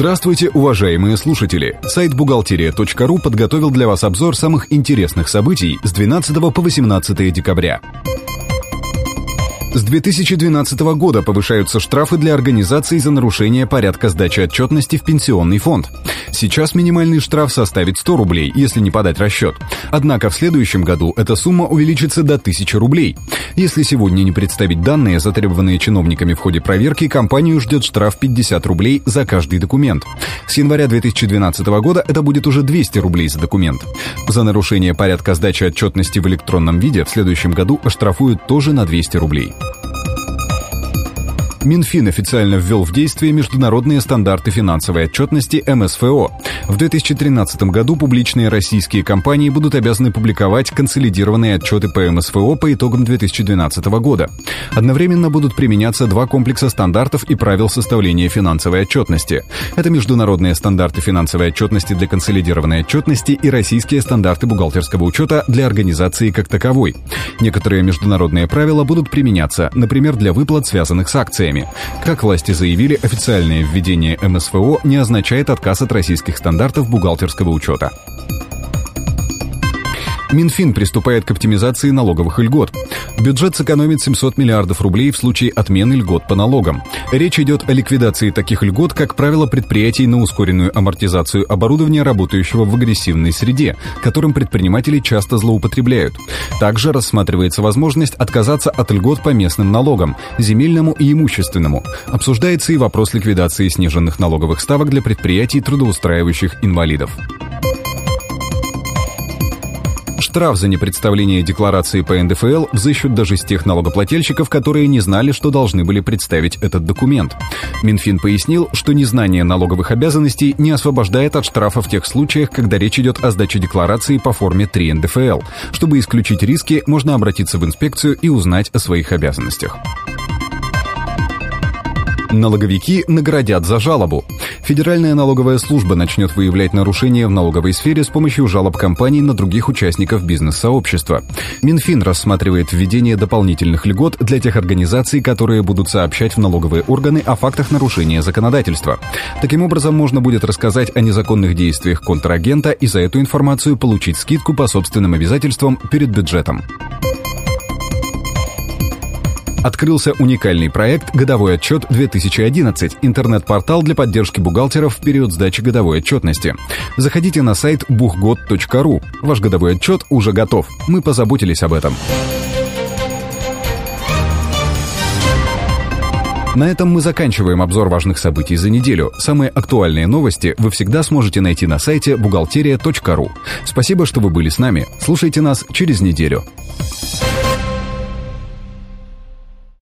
Здравствуйте, уважаемые слушатели! Сайт бухгалтерия.ру подготовил для вас обзор самых интересных событий с 12 по 18 декабря. С 2012 года повышаются штрафы для организаций за нарушение порядка сдачи отчетности в пенсионный фонд. Сейчас минимальный штраф составит 100 рублей, если не подать расчет. Однако в следующем году эта сумма увеличится до 1000 рублей. Если сегодня не представить данные, затребованные чиновниками в ходе проверки, компанию ждет штраф 50 рублей за каждый документ. С января 2012 года это будет уже 200 рублей за документ. За нарушение порядка сдачи отчетности в электронном виде в следующем году оштрафуют тоже на 200 рублей. Минфин официально ввел в действие международные стандарты финансовой отчетности МСФО. В 2013 году публичные российские компании будут обязаны публиковать консолидированные отчеты по МСФО по итогам 2012 года. Одновременно будут применяться два комплекса стандартов и правил составления финансовой отчетности. Это международные стандарты финансовой отчетности для консолидированной отчетности и российские стандарты бухгалтерского учета для организации как таковой. Некоторые международные правила будут применяться, например, для выплат, связанных с акциями условиями. Как власти заявили, официальное введение МСФО не означает отказ от российских стандартов бухгалтерского учета. Минфин приступает к оптимизации налоговых льгот. Бюджет сэкономит 700 миллиардов рублей в случае отмены льгот по налогам. Речь идет о ликвидации таких льгот, как правило, предприятий на ускоренную амортизацию оборудования, работающего в агрессивной среде, которым предприниматели часто злоупотребляют. Также рассматривается возможность отказаться от льгот по местным налогам, земельному и имущественному. Обсуждается и вопрос ликвидации сниженных налоговых ставок для предприятий, трудоустраивающих инвалидов. Штраф за непредставление декларации по НДФЛ взыщут даже с тех налогоплательщиков, которые не знали, что должны были представить этот документ. Минфин пояснил, что незнание налоговых обязанностей не освобождает от штрафа в тех случаях, когда речь идет о сдаче декларации по форме 3 НДФЛ. Чтобы исключить риски, можно обратиться в инспекцию и узнать о своих обязанностях. Налоговики наградят за жалобу. Федеральная налоговая служба начнет выявлять нарушения в налоговой сфере с помощью жалоб компаний на других участников бизнес-сообщества. Минфин рассматривает введение дополнительных льгот для тех организаций, которые будут сообщать в налоговые органы о фактах нарушения законодательства. Таким образом, можно будет рассказать о незаконных действиях контрагента и за эту информацию получить скидку по собственным обязательствам перед бюджетом открылся уникальный проект «Годовой отчет 2011» – интернет-портал для поддержки бухгалтеров в период сдачи годовой отчетности. Заходите на сайт buchgod.ru. Ваш годовой отчет уже готов. Мы позаботились об этом. На этом мы заканчиваем обзор важных событий за неделю. Самые актуальные новости вы всегда сможете найти на сайте бухгалтерия.ру. Спасибо, что вы были с нами. Слушайте нас через неделю.